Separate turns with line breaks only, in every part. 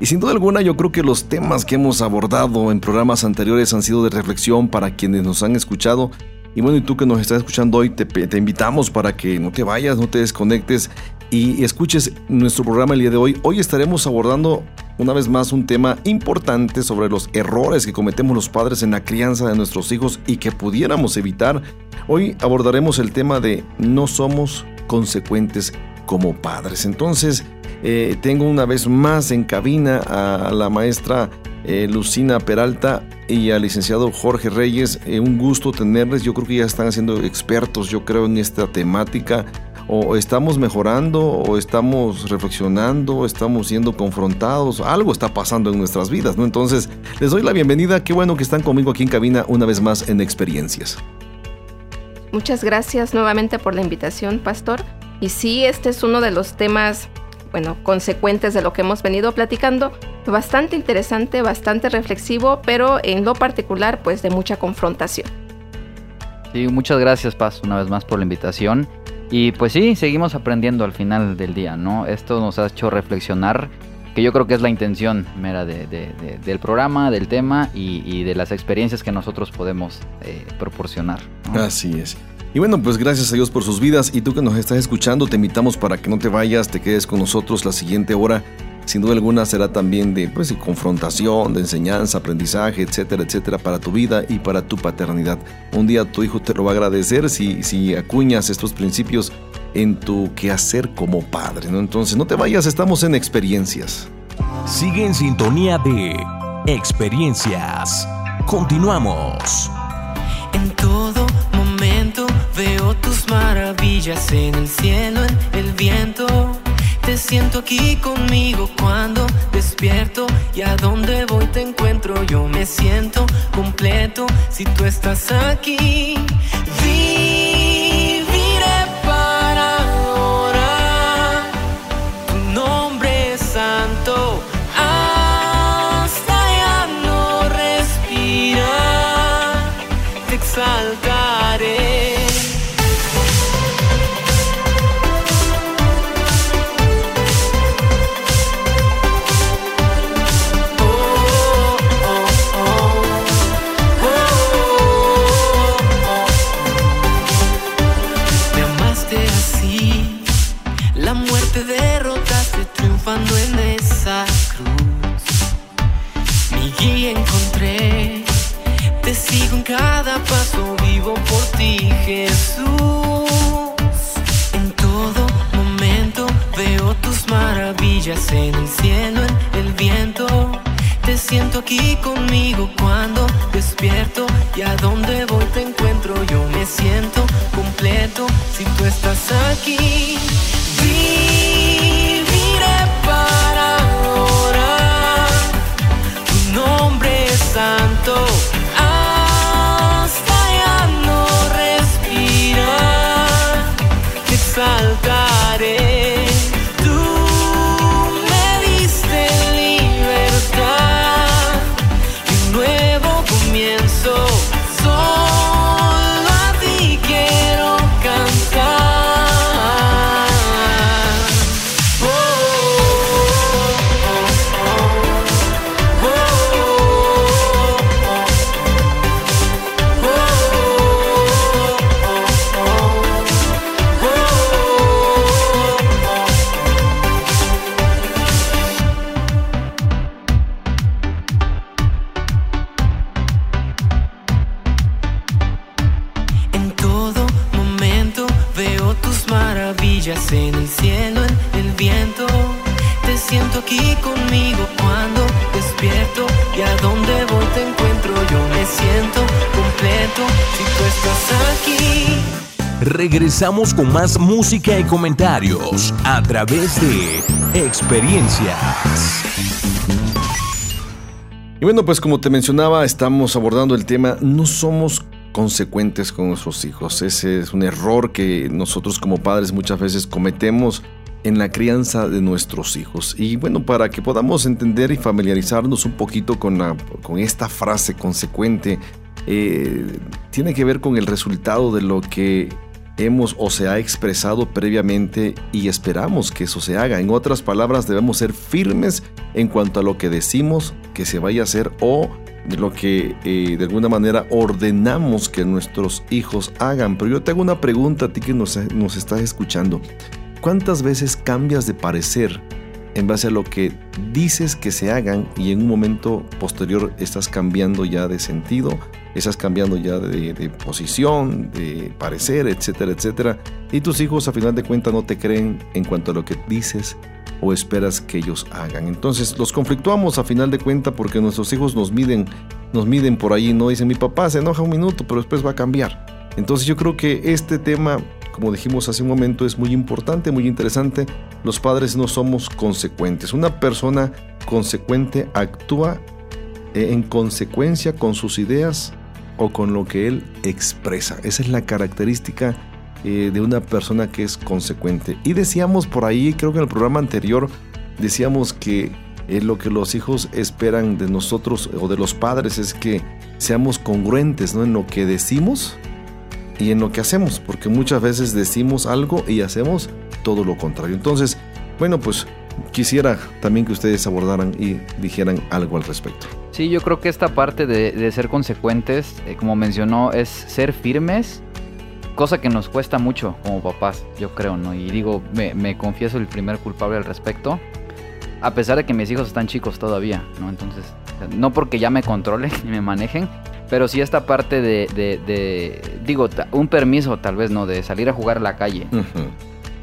Y sin duda alguna yo creo que los temas que hemos abordado en programas anteriores han sido de reflexión para quienes nos han escuchado. Y bueno, y tú que nos estás escuchando hoy, te, te invitamos para que no te vayas, no te desconectes y escuches nuestro programa el día de hoy. Hoy estaremos abordando una vez más un tema importante sobre los errores que cometemos los padres en la crianza de nuestros hijos y que pudiéramos evitar. Hoy abordaremos el tema de no somos consecuentes como padres. Entonces, eh, tengo una vez más en cabina a la maestra eh, Lucina Peralta y al licenciado Jorge Reyes. Eh, un gusto tenerles. Yo creo que ya están siendo expertos, yo creo, en esta temática o estamos mejorando, o estamos reflexionando, estamos siendo confrontados, algo está pasando en nuestras vidas, ¿no? Entonces, les doy la bienvenida, qué bueno que están conmigo aquí en cabina una vez más en Experiencias.
Muchas gracias nuevamente por la invitación, Pastor. Y sí, este es uno de los temas, bueno, consecuentes de lo que hemos venido platicando, bastante interesante, bastante reflexivo, pero en lo particular, pues de mucha confrontación.
Sí, muchas gracias, Paz, una vez más por la invitación. Y pues sí, seguimos aprendiendo al final del día, ¿no? Esto nos ha hecho reflexionar, que yo creo que es la intención mera del programa, del tema y, de las experiencias que nosotros podemos eh, proporcionar.
Así es. Y bueno, pues gracias a Dios por sus vidas y tú que nos estás escuchando, te invitamos para que no te vayas, te quedes con nosotros la siguiente hora sin duda alguna será también de, pues, confrontación, de enseñanza, aprendizaje, etcétera, etcétera, para tu vida y para tu paternidad. Un día tu hijo te lo va a agradecer si, si acuñas estos principios en tu quehacer como padre. ¿no? Entonces, no te vayas, estamos en experiencias.
Sigue en sintonía de experiencias. Continuamos.
Maravillas en el cielo, en el viento te siento aquí conmigo cuando despierto y a donde voy te encuentro. Yo me siento completo si tú estás aquí. En el cielo, en el viento. Te siento aquí conmigo cuando despierto y a donde voy te encuentro. Yo me siento completo si tú estás aquí.
Regresamos con más música y comentarios a través de experiencias.
Y bueno, pues como te mencionaba, estamos abordando el tema, no somos consecuentes con nuestros hijos. Ese es un error que nosotros como padres muchas veces cometemos en la crianza de nuestros hijos. Y bueno, para que podamos entender y familiarizarnos un poquito con, con esta frase consecuente, eh, tiene que ver con el resultado de lo que hemos o se ha expresado previamente y esperamos que eso se haga. En otras palabras, debemos ser firmes en cuanto a lo que decimos que se vaya a hacer o de lo que eh, de alguna manera ordenamos que nuestros hijos hagan. Pero yo te hago una pregunta a ti que nos, nos estás escuchando. ¿Cuántas veces cambias de parecer en base a lo que dices que se hagan y en un momento posterior estás cambiando ya de sentido, estás cambiando ya de, posición, de parecer, etcétera, etcétera. Y tus hijos a final de cuentas no te creen en cuanto a lo que dices o esperas que ellos hagan. Entonces los conflictuamos a final de cuentas porque nuestros hijos nos miden, nos miden por ahí, no dicen mi papá se enoja un minuto, pero después va a cambiar. Entonces yo creo que este tema como dijimos hace un momento, es muy importante, muy interesante. Los padres no somos consecuentes. Una persona consecuente actúa eh, en consecuencia con sus ideas o con lo que él expresa. Esa es la característica eh, de una persona que es consecuente. Y decíamos por ahí, creo que en el programa anterior, decíamos que eh, lo que los hijos esperan de nosotros o de los padres es que seamos congruentes ¿no? en lo que decimos y en lo que hacemos, porque muchas veces decimos algo y hacemos todo lo contrario. Entonces, bueno, pues quisiera también que ustedes abordaran y dijeran algo al respecto.
Sí, yo creo que esta parte de, ser consecuentes, eh, como mencionó, es ser firmes, cosa que nos cuesta mucho como papás, yo creo, ¿no? Y digo, me, me confieso el primer culpable al respecto, a pesar de que mis hijos están chicos todavía, ¿no? Entonces, no porque ya me controlen y me manejen, pero sí esta parte de, digo, un permiso tal vez, ¿no? De salir a jugar a la calle.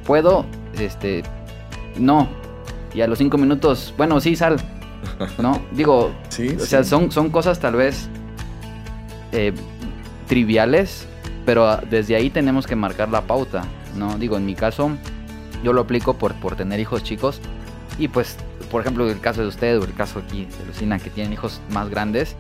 Puedo, este, no. Y a los cinco minutos, bueno, sí, sal. ¿No? Digo, sí, o sea, son, son cosas tal vez eh, triviales, pero desde ahí tenemos que marcar la pauta, ¿no? Digo, en mi caso, yo lo aplico por, por tener hijos chicos. Y pues, por ejemplo, el caso de usted o el caso aquí de Lucina, que tienen hijos más grandes,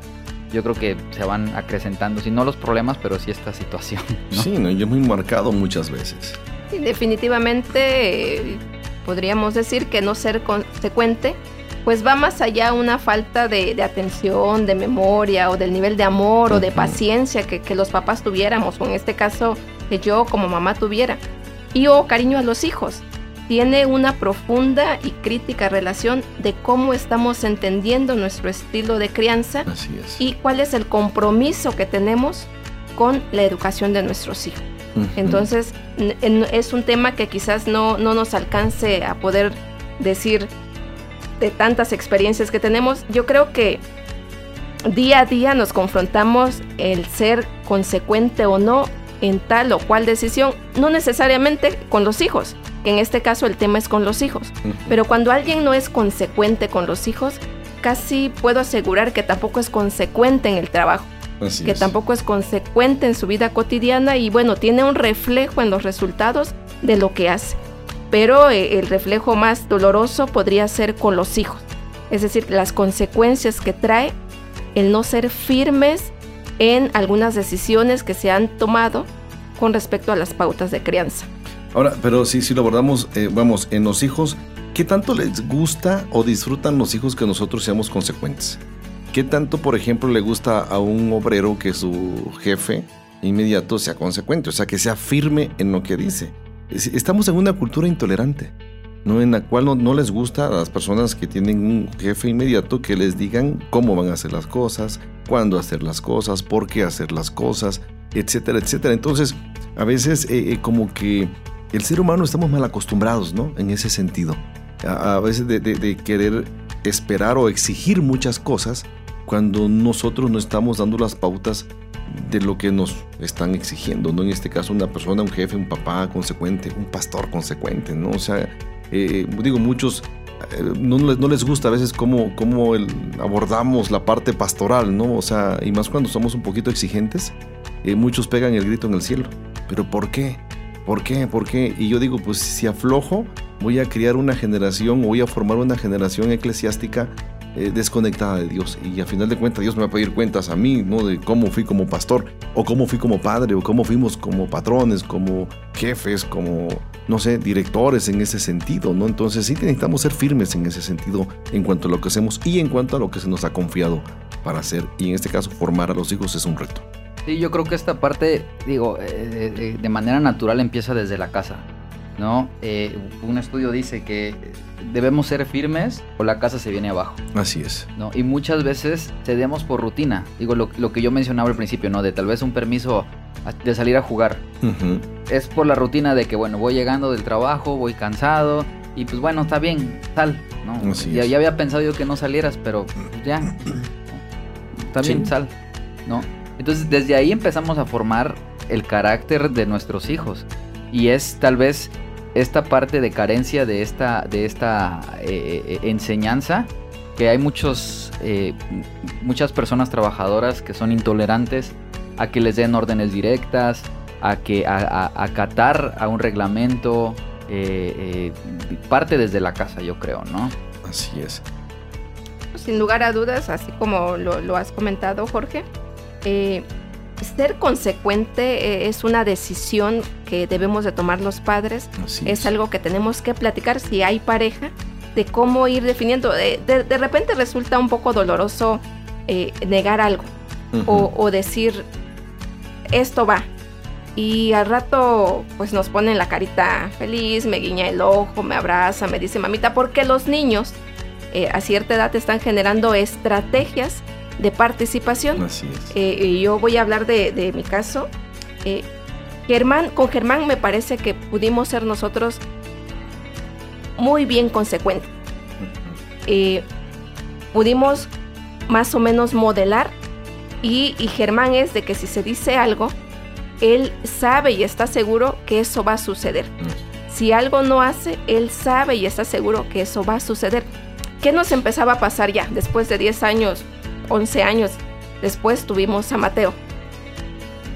yo creo que se van acrecentando, si no los problemas, pero sí esta situación.
Sí, ¿no? yo muy marcado muchas veces.
Sí, definitivamente podríamos decir que no ser consecuente, pues va más allá una falta de, atención, de memoria o del nivel de amor o de paciencia que, que, los papás tuviéramos, o en este caso que yo como mamá tuviera. Y o cariño a los hijos tiene una profunda y crítica relación de cómo estamos entendiendo nuestro estilo de crianza y cuál es el compromiso que tenemos con la educación de nuestros hijos. Entonces, es un tema que quizás no, no nos alcance a poder decir de tantas experiencias que tenemos. Yo creo que día a día nos confrontamos el ser consecuente o no en tal o cual decisión, no necesariamente con los hijos, que en este caso el tema es con los hijos. Pero cuando alguien no es consecuente con los hijos, casi puedo asegurar que tampoco es consecuente en el trabajo. que tampoco es consecuente en su vida cotidiana y bueno, tiene un reflejo en los resultados de lo que hace. Pero eh, el reflejo más doloroso podría ser con los hijos. Es decir, las consecuencias que trae el no ser firmes en algunas decisiones que se han tomado con respecto a las pautas de crianza.
Ahora, pero si, si lo abordamos, eh, vamos, en los hijos, ¿qué tanto les gusta o disfrutan los hijos que nosotros seamos consecuentes? ¿Qué tanto, por ejemplo, le gusta a un obrero que su jefe inmediato sea consecuente, o sea, que sea firme en lo que dice? Estamos en una cultura intolerante, ¿no? en la cual no, no, les gusta a las personas que tienen un jefe inmediato que les digan cómo van a hacer las cosas, cuándo hacer las cosas, por qué hacer las cosas, etcétera, etcétera. Entonces, a veces eh, eh, como que el ser humano estamos mal acostumbrados, ¿no? En ese sentido. A, veces de, querer esperar o exigir muchas cosas cuando nosotros no estamos dando las pautas de lo que nos están exigiendo, ¿no? En este caso, una persona, un jefe, un papá consecuente, un pastor consecuente, ¿no? O sea, eh, digo, muchos eh, no, no, les gusta a veces cómo, cómo abordamos la parte pastoral, ¿no? O sea, y más cuando somos un poquito exigentes, eh, muchos pegan el grito en el cielo. ¿Pero por qué? ¿Por qué? ¿Por qué? Y yo digo, pues si aflojo, voy a criar una generación, voy a formar una generación eclesiástica eh, desconectada de Dios. Y a final de cuentas Dios me va a pedir cuentas a mí, ¿no? De cómo fui como pastor, o cómo fui como padre, o cómo fuimos como patrones, como jefes, como, no sé, directores en ese sentido, ¿no? Entonces sí necesitamos ser firmes en ese sentido en cuanto a lo que hacemos y en cuanto a lo que se nos ha confiado para hacer. Y en este caso formar a los hijos es un reto.
Sí, yo creo que esta parte, digo, eh, de manera natural empieza desde la casa. ¿no? Eh, un estudio dice que debemos ser firmes o la casa se viene abajo.
Así es.
¿no? Y muchas veces cedemos por rutina. Digo, lo, que yo mencionaba al principio, ¿no? De tal vez un permiso de salir a jugar. Es por la rutina de que, bueno, voy llegando del trabajo, voy cansado y pues bueno, está bien, sal, ¿no? ya, ya, había pensado yo que no salieras, pero ya, está bien, sal, ¿no? Entonces desde ahí empezamos a formar el carácter de nuestros hijos y es tal vez esta parte de carencia de esta, de esta eh, eh, enseñanza, que hay muchos, eh, muchas personas trabajadoras que son intolerantes a que les den órdenes directas, a que a, acatar a un reglamento, parte desde la casa, yo creo, ¿no?
Así es.
Sin lugar a dudas, así como lo, lo has comentado, Jorge, ser consecuente eh, es una decisión que debemos de tomar los padres. es. algo que tenemos que platicar si hay pareja, de cómo ir definiendo. De, repente resulta un poco doloroso eh, negar algo o, decir, esto va. Y al rato pues nos ponen la carita feliz, me guiña el ojo, me abraza, me dice mamita, porque los niños eh, a cierta edad están generando estrategias de participación.
Así es.
Eh, yo voy a hablar de, mi caso. Eh, Germán, con Germán me parece que pudimos ser nosotros muy bien consecuentes. Eh, pudimos más o menos modelar y, y, Germán es de que si se dice algo, él sabe y está seguro que eso va a suceder. Si algo no hace, él sabe y está seguro que eso va a suceder. ¿Qué nos empezaba a pasar ya después de 10 años 11 años después tuvimos a Mateo.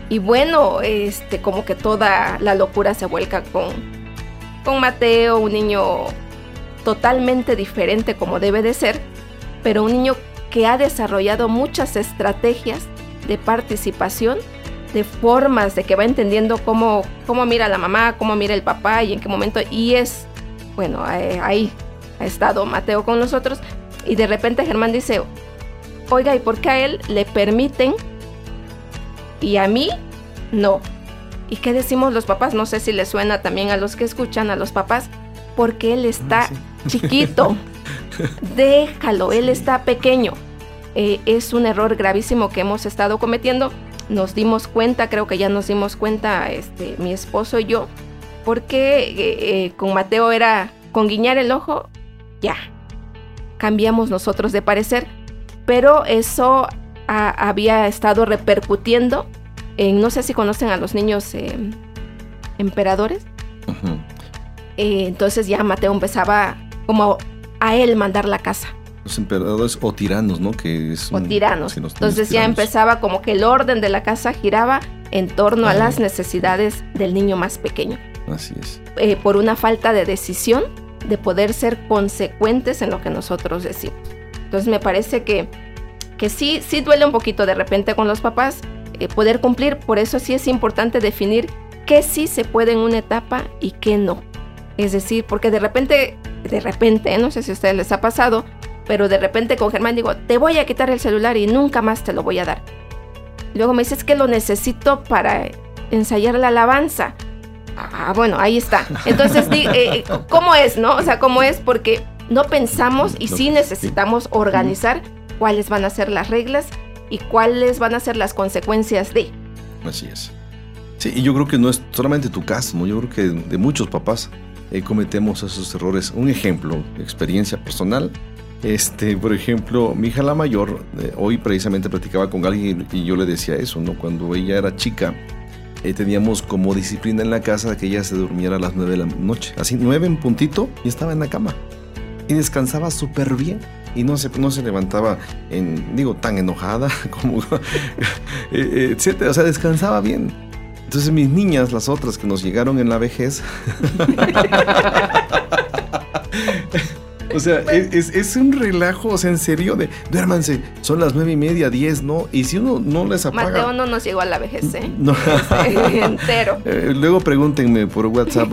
Y bueno, este, como que toda la locura se vuelca con, con Mateo, un niño totalmente diferente como debe de ser, pero un niño que ha desarrollado muchas estrategias de participación, de formas de que va entendiendo cómo, cómo mira la mamá, cómo mira el papá y en qué momento. Y es, bueno, eh, ahí ha estado Mateo con nosotros. Y de repente Germán dice, oiga, ¿y por qué a él le permiten y a mí no? ¿Y qué decimos los papás? No sé si le suena también a los que escuchan, a los papás, porque él está ah, chiquito. Déjalo, él está pequeño. Eh, es un error gravísimo que hemos estado cometiendo. Nos dimos cuenta, creo que ya nos dimos cuenta, este, mi esposo y yo, porque eh, eh, con Mateo era con guiñar el ojo, ya. Cambiamos nosotros de parecer pero eso había estado repercutiendo en, no sé si conocen a los niños eh, emperadores. Eh, entonces ya Mateo empezaba como a él mandar la casa.
Los emperadores o tiranos, ¿no? Que
es o tiranos. entonces ya empezaba como que el orden de la casa giraba en torno a las necesidades del niño más pequeño.
Así es.
Eh, por una falta de decisión de poder ser consecuentes en lo que nosotros decimos. Entonces me parece que, que sí, sí duele un poquito de repente con los papás eh, poder cumplir, por eso sí es importante definir qué sí se puede en una etapa y qué no. Es decir, porque de repente, de repente, no sé si a ustedes les ha pasado, pero de repente con Germán digo, te voy a quitar el celular y nunca más te lo voy a dar. Luego me dices que lo necesito para ensayar la alabanza. Ah, bueno, ahí está. Entonces, eh, ¿cómo es, no? O sea, ¿cómo es? Porque no pensamos y sí necesitamos organizar cuáles van a ser las reglas y cuáles van a ser las consecuencias de.
Así es. Sí, y yo creo que no es solamente tu caso, yo creo que de muchos papás eh, cometemos esos errores. Un ejemplo, experiencia personal. Este, por ejemplo, mi hija la mayor, eh, hoy precisamente platicaba con alguien y yo le decía eso, ¿no? Cuando ella era chica, eh, teníamos como disciplina en la casa que ella se durmiera a las nueve de la noche. Así, nueve en puntito y estaba en la cama y descansaba súper bien y no se, no se levantaba, en, digo, tan enojada como, eh, eh, etcétera, o sea, descansaba bien. Entonces mis niñas, las otras que nos llegaron en la vejez, O sea, es, un relajo, o sea, en serio, de duérmanse, son las nueve y media, diez, ¿no? Y si uno no les apaga...
Mateo no nos llegó a la vejez, ¿eh? No. entero.
Eh, luego pregúntenme por WhatsApp.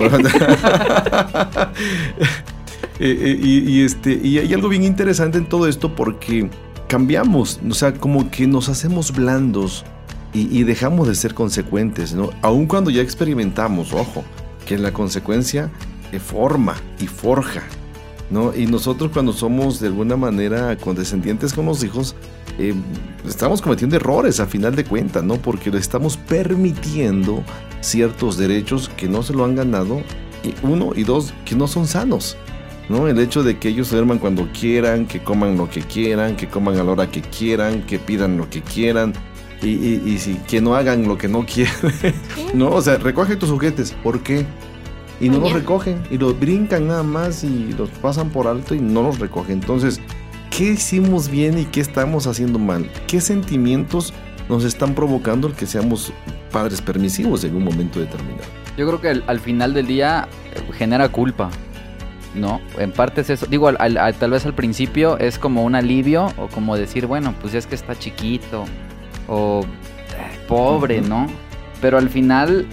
Eh, eh, y, este, y hay algo bien interesante en todo esto porque cambiamos, o sea, como que nos hacemos blandos y, dejamos de ser consecuentes, ¿no? Aun cuando ya experimentamos, ojo, que la consecuencia forma y forja, ¿no? Y nosotros cuando somos de alguna manera condescendientes con los hijos, eh, estamos cometiendo errores a final de cuentas, ¿no? Porque le estamos permitiendo ciertos derechos que no se lo han ganado, y uno, y dos, que no son sanos. ¿No? El hecho de que ellos duerman cuando quieran, que coman lo que quieran, que coman a la hora que quieran, que pidan lo que quieran, y, y, si, que no hagan lo que no quieren. no, o sea, recoge tus juguetes. ¿Por qué? Y no los recogen, y los brincan nada más y los pasan por alto y no los recogen. Entonces, ¿qué hicimos bien y qué estamos haciendo mal? ¿Qué sentimientos nos están provocando el que seamos padres permisivos en un momento determinado?
Yo creo que al final del día eh, genera culpa. ¿No? En parte es eso. Digo, tal vez al principio es como un alivio o como decir, bueno, pues es que está chiquito o eh, pobre, ¿no? Pero al final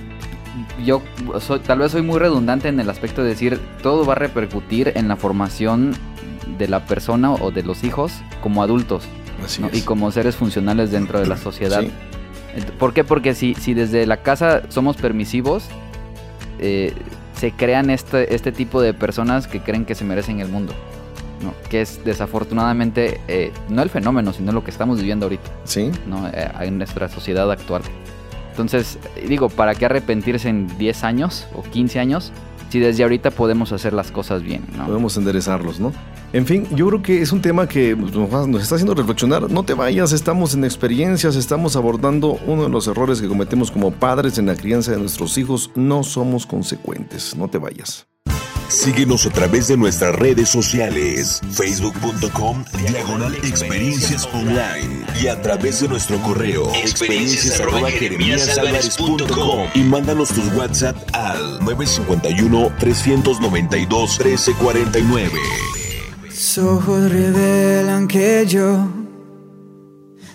yo soy, tal vez soy muy redundante en el aspecto de decir, todo va a repercutir en la formación de la persona o de los hijos como adultos y como seres funcionales dentro de la sociedad. ¿Por qué? Porque si, si desde la casa somos permisivos, eh, se crean este, este tipo de personas que creen que se merecen el mundo. ¿no? Que es desafortunadamente eh, no el fenómeno, sino lo que estamos viviendo ahorita.
Sí.
¿no? Eh, en nuestra sociedad actual. Entonces, digo, ¿para qué arrepentirse en 10 años o 15 años si desde ahorita podemos hacer las cosas bien?
Podemos enderezarlos, ¿no? En fin, yo creo que es un tema que nos está haciendo reflexionar. No te vayas, estamos en experiencias, estamos abordando uno de los errores que cometemos como padres en la crianza de nuestros hijos. No somos consecuentes. No te vayas.
Síguenos a través de nuestras redes sociales, facebook.com diagonal experiencias online y a través de nuestro correo experiencias y mándanos tus WhatsApp al 951 392 1349
ojos revelan que yo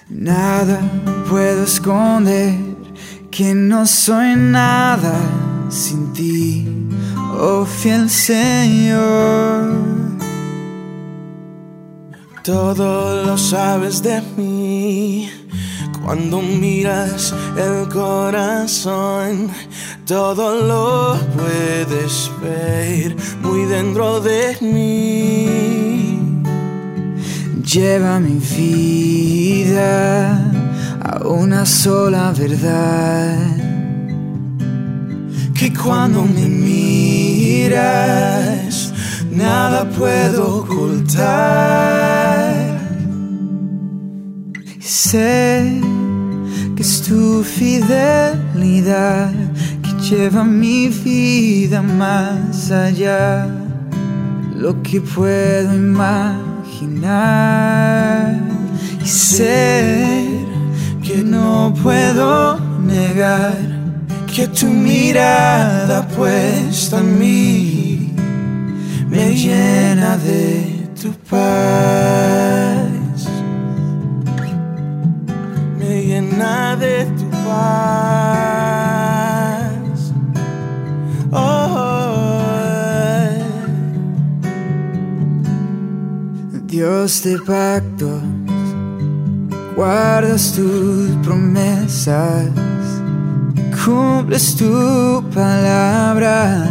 nada puedo esconder, que no soy nada sin ti, oh fiel Señor. Todo lo sabes de mí. Cuando miras el corazón, todo lo puedes ver muy dentro de mí lleva mi vida a una sola verdad. Que cuando me miras, nada puedo ocultar. sé que es tu fidelidad que lleva mi vida más allá. Lo que puedo imaginar y ser que no puedo negar que tu mirada puesta en mí me llena de tu paz, me llena de tu paz. Oh. Dios de pactos, guardas tus promesas, cumples tu palabra,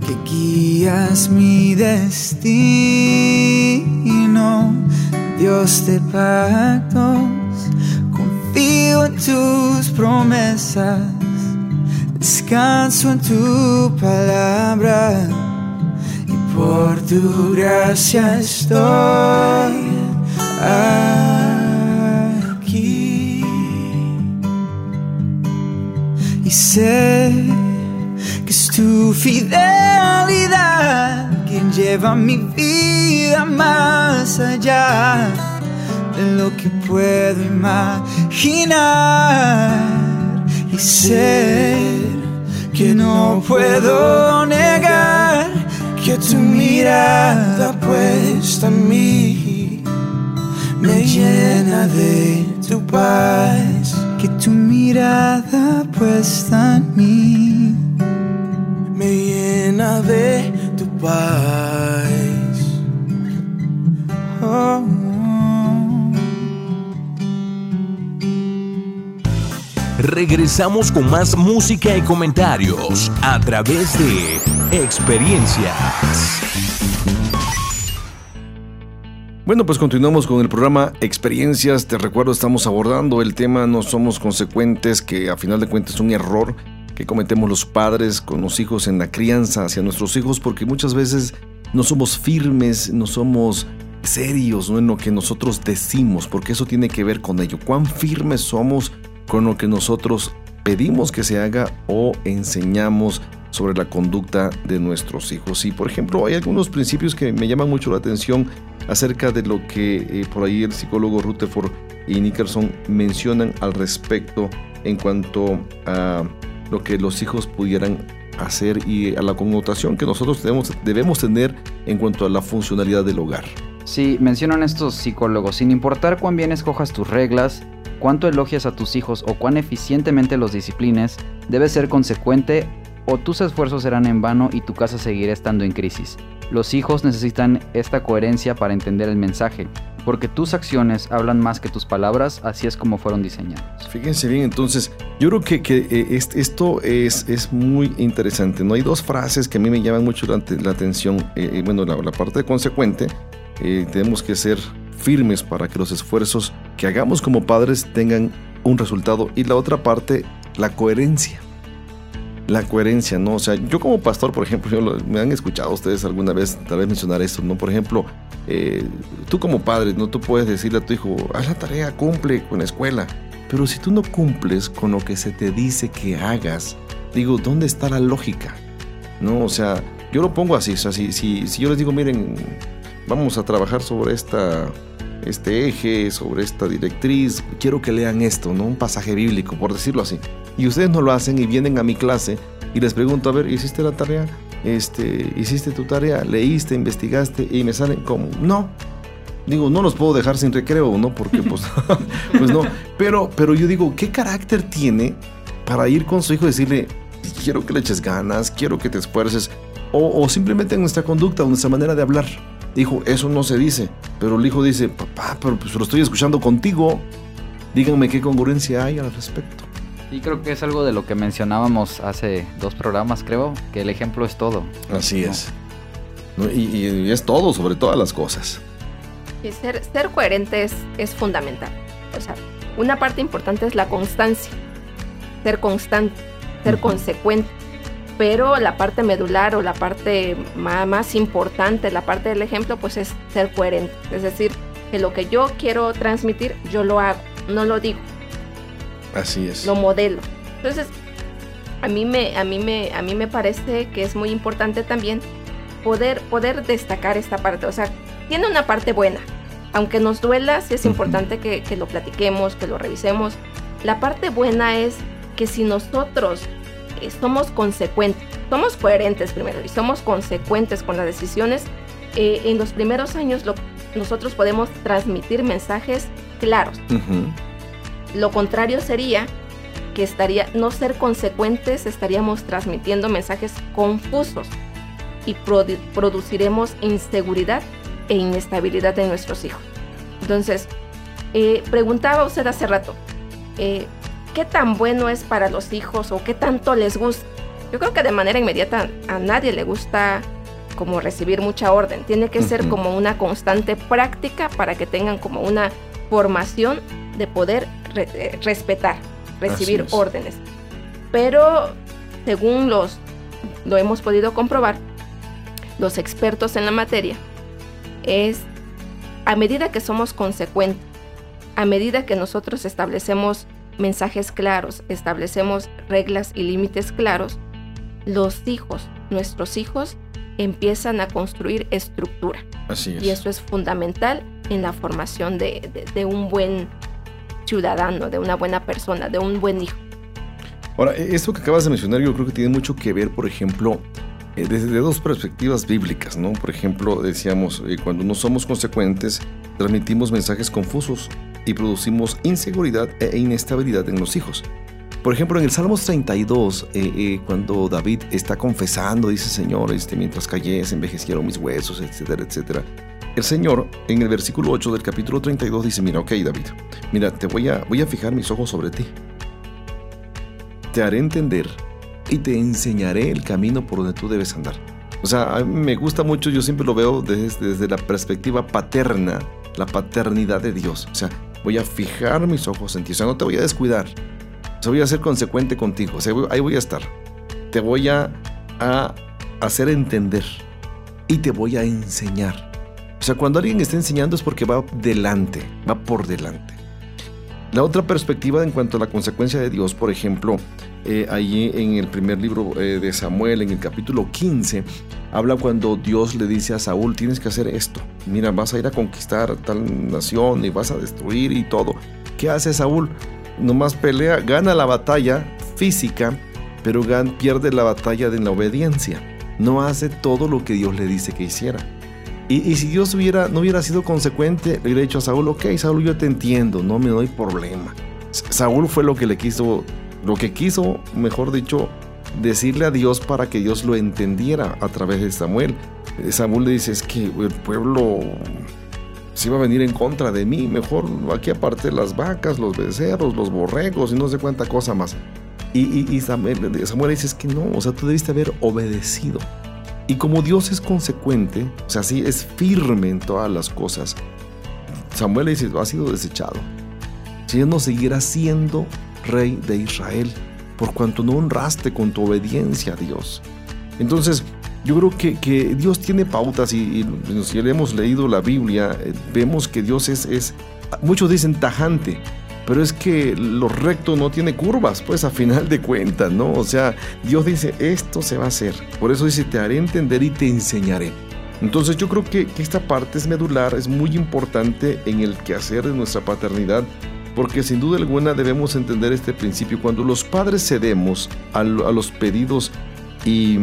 que guías mi destino. Dios de pactos, confío en tus promesas, descanso en tu palabra por tu gracia estoy aquí. Y sé que es tu fidelidad quien lleva mi vida más allá de lo que puedo imaginar. Y sé que no puedo negar que tu mirada puesta en mí me llena de tu paz. Que tu mirada puesta en mí me llena de tu paz. Oh.
Regresamos con más música y comentarios a través de experiencias.
Bueno, pues continuamos con el programa Experiencias. Te recuerdo, estamos abordando el tema No somos consecuentes, que a final de cuentas es un error que cometemos los padres con los hijos en la crianza hacia nuestros hijos, porque muchas veces no somos firmes, no somos serios ¿no? en lo que nosotros decimos, porque eso tiene que ver con ello. Cuán firmes somos con lo que nosotros pedimos que se haga o enseñamos sobre la conducta de nuestros hijos. Y por ejemplo, hay algunos principios que me llaman mucho la atención acerca de lo que eh, por ahí el psicólogo Rutherford y Nicholson mencionan al respecto en cuanto a lo que los hijos pudieran hacer y a la connotación que nosotros debemos, debemos tener en cuanto a la funcionalidad del hogar.
Sí, mencionan estos psicólogos, sin importar cuán bien escojas tus reglas, cuánto elogias a tus hijos o cuán eficientemente los disciplines, debes ser consecuente o tus esfuerzos serán en vano y tu casa seguirá estando en crisis. Los hijos necesitan esta coherencia para entender el mensaje, porque tus acciones hablan más que tus palabras, así es como fueron diseñados.
Fíjense bien, entonces, yo creo que, que eh, esto es, es, muy interesante. No hay dos frases que a mí me llaman mucho la, la atención. Eh, eh, bueno, la, la, parte consecuente, tenemos que ser firmes para que los esfuerzos que hagamos como padres tengan un resultado. Y la otra parte, la coherencia la coherencia, ¿no? O sea, yo como pastor, por ejemplo, me han escuchado ustedes alguna vez tal vez mencionar esto, ¿no? Por ejemplo, eh, tú como padre, ¿no? Tú puedes decirle a tu hijo, haz la tarea, cumple con la escuela. Pero si tú no cumples con lo que se te dice que hagas, digo, ¿dónde está la lógica? ¿No? O sea, yo lo pongo así, o sea, si, si, si yo les digo, miren, vamos a trabajar sobre esta este eje, sobre esta directriz, quiero que lean esto, ¿no? Un pasaje bíblico, por decirlo así. Y ustedes no lo hacen y vienen a mi clase y les pregunto, a ver, ¿hiciste la tarea? Este, ¿hiciste tu tarea? ¿Leíste, investigaste? Y me salen como, no. Digo, no los puedo dejar sin recreo, ¿no? Porque pues, pues no. Pero, pero yo digo, ¿qué carácter tiene para ir con su hijo y decirle, quiero que le eches ganas, quiero que te esfuerces? O, o simplemente en nuestra conducta, en nuestra manera de hablar. Dijo, eso no se dice. Pero el hijo dice, papá, pero pues lo estoy escuchando contigo. Díganme qué congruencia hay al respecto.
Y creo que es algo de lo que mencionábamos hace dos programas, creo, que el ejemplo es todo.
Así es. Y, es todo, sobre todas las cosas.
Y ser, ser coherente es, es fundamental. O sea, una parte importante es la constancia. Ser constante, ser consecuente pero la parte medular o la parte más, importante, la parte del ejemplo, pues es ser coherente. Es decir, que lo que yo quiero transmitir, yo lo hago, no lo digo.
Así es.
Lo modelo. Entonces, a mí me, a mí me, a mí me parece que es muy importante también poder, poder destacar esta parte. O sea, tiene una parte buena. Aunque nos duela, sí es importante que, que lo platiquemos, que lo revisemos. La parte buena es que si nosotros somos consecuentes, somos coherentes primero y somos consecuentes con las decisiones, eh, en los primeros años nosotros podemos transmitir mensajes claros. Lo contrario sería que estaría no ser consecuentes, estaríamos transmitiendo mensajes confusos y produciremos inseguridad e inestabilidad en nuestros hijos. Entonces, eh, preguntaba usted hace rato, eh, qué tan bueno es para los hijos o qué tanto les gusta. Yo creo que de manera inmediata a nadie le gusta como recibir mucha orden. Tiene que ser como una constante práctica para que tengan como una formación de poder eh, respetar, recibir órdenes. Pero según los lo hemos podido comprobar, los expertos en la materia, es a medida que somos consecuentes, a medida que nosotros establecemos mensajes claros, establecemos reglas y límites claros, los hijos, nuestros hijos, empiezan a construir estructura.
Así es.
Y eso es fundamental en la formación de, un buen ciudadano, de una buena persona, de un buen hijo.
Ahora, e-, esto que acabas de mencionar yo creo que tiene mucho que ver, por ejemplo, eh, desde dos perspectivas bíblicas, ¿no? Por ejemplo, decíamos, eh, cuando no somos consecuentes, transmitimos mensajes confusos y producimos inseguridad e inestabilidad en los hijos. Por ejemplo, en el Salmos 32, eh, cuando David está confesando, dice Señor, este, mientras callé, se envejecieron mis huesos, etcétera, etcétera. El Señor, en el versículo 8 del capítulo 32, dice, mira, ok David, mira, te voy a, voy a fijar mis ojos sobre ti. Te haré entender y te enseñaré el camino por donde tú debes andar. O sea, a mí me gusta mucho, yo siempre lo veo desde, desde la perspectiva paterna, la paternidad de Dios. O sea, voy a fijar mis ojos en ti, o sea, no te voy a descuidar. O sea, voy a ser consecuente contigo, o sea, ahí voy a estar. Te voy a, a hacer entender y te voy a enseñar. O sea, cuando alguien está enseñando es porque va delante, va por delante. La otra perspectiva en cuanto a la consecuencia de Dios, por ejemplo, eh, allí en el primer libro eh, de Samuel, en el capítulo 15, habla cuando Dios le dice a Saúl, tienes que hacer esto. Mira, vas a ir a conquistar tal nación y vas a destruir y todo. ¿Qué hace Saúl? Nomás pelea, gana la batalla física, pero pierde la batalla de la obediencia. No hace todo lo que Dios le dice que hiciera. Y, si Dios hubiera, no hubiera sido consecuente, le hubiera dicho a Saúl, ok, Saúl, yo te entiendo, no me doy problema. Saúl fue lo que le quiso, lo que quiso, mejor dicho, decirle a Dios para que Dios lo entendiera a través de Samuel. Eh, Samuel le dice, es que el pueblo se iba a venir en contra de mí, mejor aquí aparte las vacas, los becerros, los borregos y no sé cuánta cosa más. Y, y Samuel, Samuel dice, es que no, o sea, tú debiste haber obedecido. Y como Dios es consecuente, o sea, sí es firme en todas las cosas, Samuel le dice, ha sido desechado. Si él no seguirá siendo rey de Israel, por cuanto no honraste con tu obediencia a Dios. Entonces, yo creo que, que Dios tiene pautas y, si hemos leído la Biblia, eh, vemos que Dios es, es, muchos dicen tajante, pero es que lo recto no tiene curvas, pues a final de cuentas, ¿no? O sea, Dios dice, esto se va a hacer. Por eso dice, te haré entender y te enseñaré. Entonces yo creo que, esta parte es medular, es muy importante en el quehacer de nuestra paternidad, porque sin duda alguna debemos entender este principio. Cuando los padres cedemos a, a los pedidos y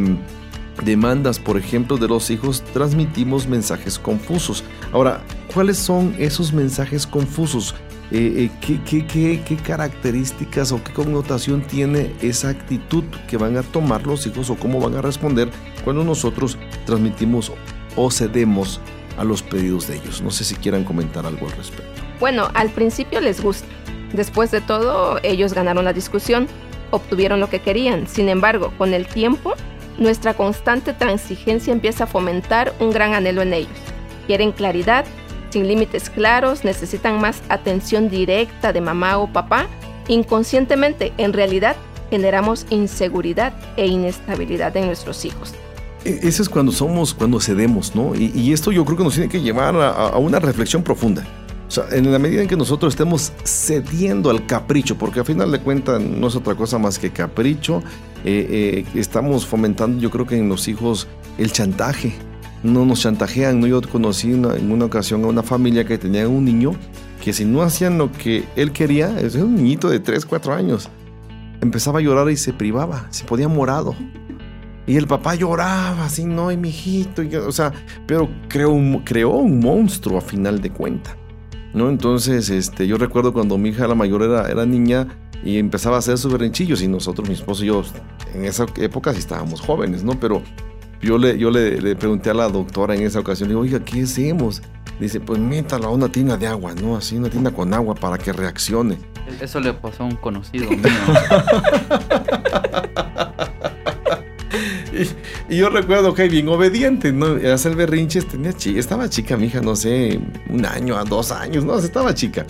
demandas, por ejemplo, de los hijos, transmitimos mensajes confusos. Ahora, ¿cuáles son esos mensajes confusos? Eh, eh, ¿qué, características o qué connotación tiene esa actitud que van a tomar los hijos o cómo van a responder cuando nosotros transmitimos o cedemos a los pedidos de ellos. No sé si quieran comentar algo al respecto.
Bueno, al principio les gusta. Después de todo, ellos ganaron la discusión, obtuvieron lo que querían. Sin embargo, con el tiempo, nuestra constante transigencia empieza a fomentar un gran anhelo en ellos. Quieren claridad, sin límites claros, necesitan más atención directa de mamá o papá, inconscientemente, en realidad, generamos inseguridad e inestabilidad en nuestros hijos.
E, eso es cuando somos, cuando cedemos, ¿no? Y, esto yo creo que nos tiene que llevar a, una reflexión profunda. O sea, en la medida en que nosotros estemos cediendo al capricho, porque al final de cuentas no es otra cosa más que capricho, eh, eh, estamos fomentando yo creo que en los hijos el chantaje, no nos chantajean. ¿no? Yo conocí en una ocasión a una familia que tenía un niño que si no hacían lo que él quería, es un niñito de 3, 4 años, empezaba a llorar y se privaba, se podía morado. Y el papá lloraba así, no, y mi hijito, o sea, pero creó creó un monstruo a final de cuenta. ¿no? Entonces, este, yo recuerdo cuando mi hija la mayor era, era niña y empezaba a hacer sus berrinchillos y nosotros, mi esposo y yo, en esa época sí estábamos jóvenes, ¿no? Pero yo le, yo le, pregunté a la doctora en esa ocasión, le digo, oiga, ¿qué hacemos? Dice, pues métalo a una tina de agua, ¿no? Así, una tina con agua para que reaccione.
Eso le pasó a un conocido mío.
y, yo recuerdo que bien obediente, ¿no? Hacer berrinches, tenía estaba chica mi hija, no sé, un año a dos años, no, estaba chica.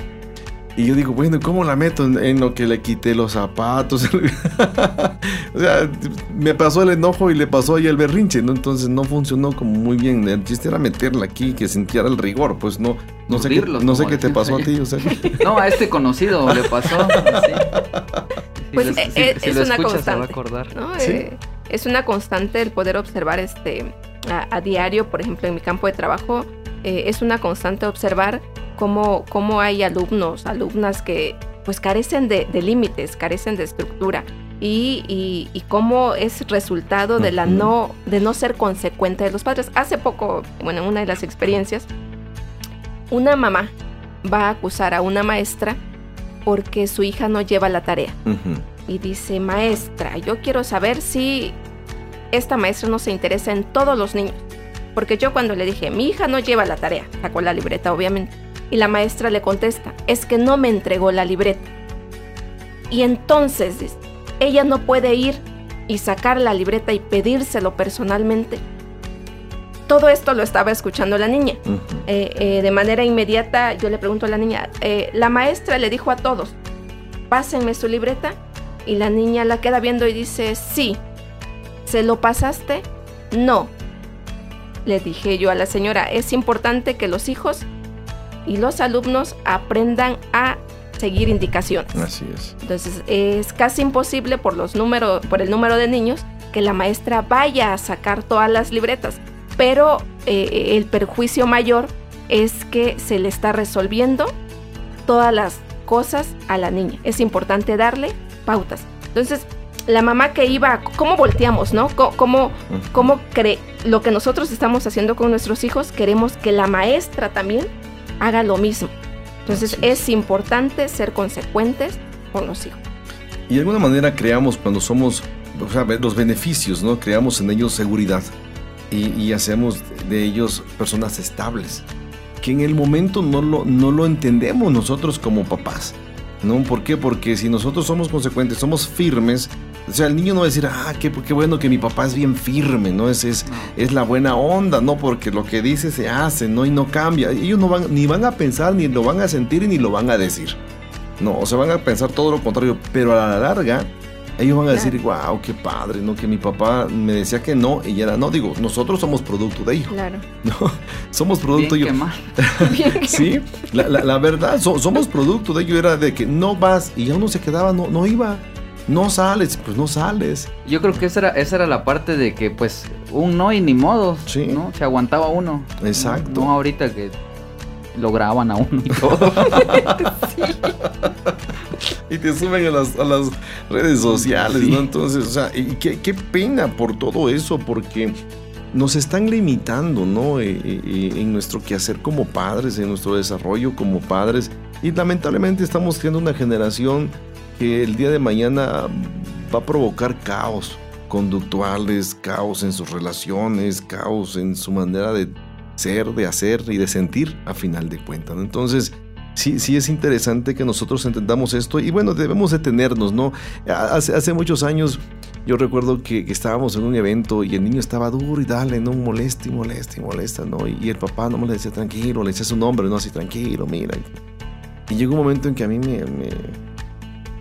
Y yo digo, bueno, ¿cómo la meto en, lo que le quité los zapatos? o sea, me pasó el enojo y le pasó ahí el berrinche, ¿no? Entonces no funcionó como muy bien. El chiste era meterla aquí, que sintiera el rigor, pues no, no sé, qué, no sé qué te pasó a ti, o sea.
no, a este conocido le pasó.
Pues es, una constante. ¿no? Eh, es una constante el poder observar este a, diario, por ejemplo, en mi campo de trabajo, eh, es una constante observar cómo, cómo hay alumnos, alumnas que pues carecen de, límites, carecen de estructura. y, y, cómo es resultado de la no de no ser consecuente de los padres. Hace poco, bueno, en una de las experiencias, una mamá va a acusar a una maestra porque su hija no lleva la tarea. Y dice, maestra, yo quiero saber si esta maestra no se interesa en todos los niños. Porque yo cuando le dije, mi hija no lleva la tarea, sacó la libreta obviamente, y la maestra le contesta, es que no me entregó la libreta. Y entonces ella no puede ir y sacar la libreta y pedírselo personalmente. Todo esto lo estaba escuchando la niña. Eh, eh, de manera inmediata yo le pregunto a la niña, eh, la maestra le dijo a todos, pásenme su libreta. Y la niña la queda viendo y dice, sí. ¿Se lo pasaste? No. Le dije yo a la señora, es importante que los hijos y los alumnos aprendan a seguir indicaciones.
Así es.
Entonces es casi imposible por los números, por el número de niños, que la maestra vaya a sacar todas las libretas. Pero eh, el perjuicio mayor es que se le está resolviendo todas las cosas a la niña. Es importante darle pautas. Entonces, la mamá que iba, ¿cómo volteamos, no? ¿Cómo, cómo cree lo que nosotros estamos haciendo con nuestros hijos? Queremos que la maestra también haga lo mismo. Entonces es importante ser consecuentes con los hijos.
Y de alguna manera creamos cuando somos, o sea, los beneficios, ¿no? Creamos en ellos seguridad y, hacemos de ellos personas estables, que en el momento no lo, no lo entendemos nosotros como papás. ¿No? ¿Por qué? Porque si nosotros somos consecuentes, somos firmes, o sea, el niño no va a decir, ah, qué, qué bueno que mi papá es bien firme, ¿no? Es, es, es, la buena onda, ¿no? Porque lo que dice se hace, ¿no? Y no cambia. Ellos no van, ni van a pensar, ni lo van a sentir, ni lo van a decir. No, o sea, van a pensar todo lo contrario. Pero a la larga, ellos van a decir, wow, qué padre, ¿no? Que mi papá me decía que no y era no. Digo, nosotros somos producto de ello.
Claro.
¿no? Somos producto de ello. sí, la, la, verdad, somos producto de ello. Era de que no vas y ya uno se quedaba, no, no iba no sales, pues no sales.
Yo creo que esa era, esa era la parte de que, pues, un no y ni modo, sí. ¿no? Se aguantaba uno.
Exacto.
No, ahorita que lo graban a uno y todo.
Y te suben a las, a las redes sociales, ¿no? Entonces, o sea, y qué, qué, pena por todo eso, porque nos están limitando, ¿no? Eh, eh, eh, en nuestro quehacer como padres, en nuestro desarrollo como padres. Y lamentablemente estamos creando una generación que el día de mañana va a provocar caos conductuales, caos en sus relaciones, caos en su manera de ser, de hacer y de sentir a final de cuentas. Entonces, sí, sí es interesante que nosotros entendamos esto y bueno, debemos detenernos, ¿no? Hace, hace muchos años yo recuerdo que, estábamos en un evento y el niño estaba duro y dale, no molesta y molesta y molesta, ¿no? Y, el papá no me le decía tranquilo, le decía su nombre, no así tranquilo, mira. Y llegó un momento en que a mí me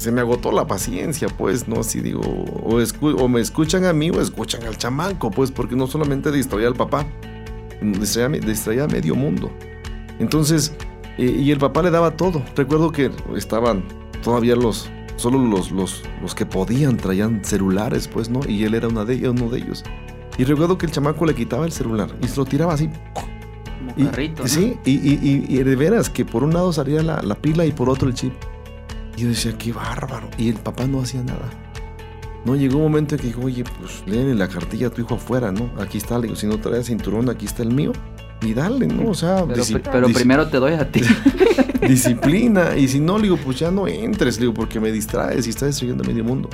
se me agotó la paciencia, pues, ¿no? Si digo, o, o, me escuchan a mí o escuchan al chamanco, pues, porque no solamente distraía al papá, distraía, distraía a medio mundo. Entonces, y el papá le daba todo. Recuerdo que estaban todavía los, solo los, los, los que podían traían celulares, pues, ¿no? Y él era una de, uno de ellos. Y recuerdo que el chamaco le quitaba el celular y se lo tiraba así.
Como carrito,
Sí, y, y, y, de veras que por un lado salía la, la pila y por otro el chip. Y yo decía, qué bárbaro. Y el papá no hacía nada. No, llegó un momento en que dijo, oye, pues léele la cartilla a tu hijo afuera, ¿no? Aquí está, le digo, si no traes cinturón, aquí está el mío. Y dale, ¿no? O sea,
pero, primero te doy a ti.
disciplina. Y si no, le digo, pues ya no entres, le digo, porque me distraes y estás destruyendo medio mundo.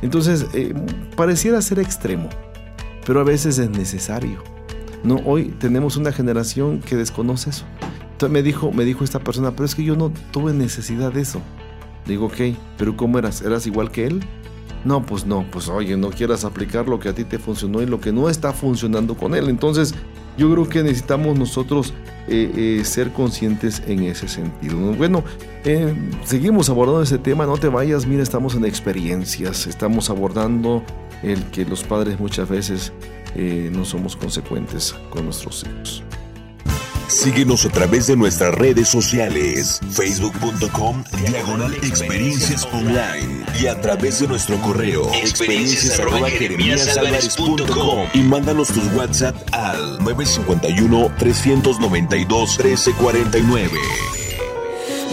Entonces, eh, pareciera ser extremo, pero a veces es necesario. No, hoy tenemos una generación que desconoce eso. Entonces me dijo, me dijo esta persona, pero es que yo no tuve necesidad de eso. Digo, ok, pero ¿cómo eras? ¿Eras igual que él? No, pues no, pues oye, no quieras aplicar lo que a ti te funcionó y lo que no está funcionando con él. Entonces, yo creo que necesitamos nosotros eh, eh, ser conscientes en ese sentido. Bueno, eh, seguimos abordando ese tema, no te vayas, mira, estamos en experiencias, estamos abordando el que los padres muchas veces no somos consecuentes con nuestros hijos.
Síguenos a través de nuestras redes sociales, facebook.com, diagonal experiencias online y a través de nuestro correo, experiencias y mándanos tus WhatsApp al 951-392-1349.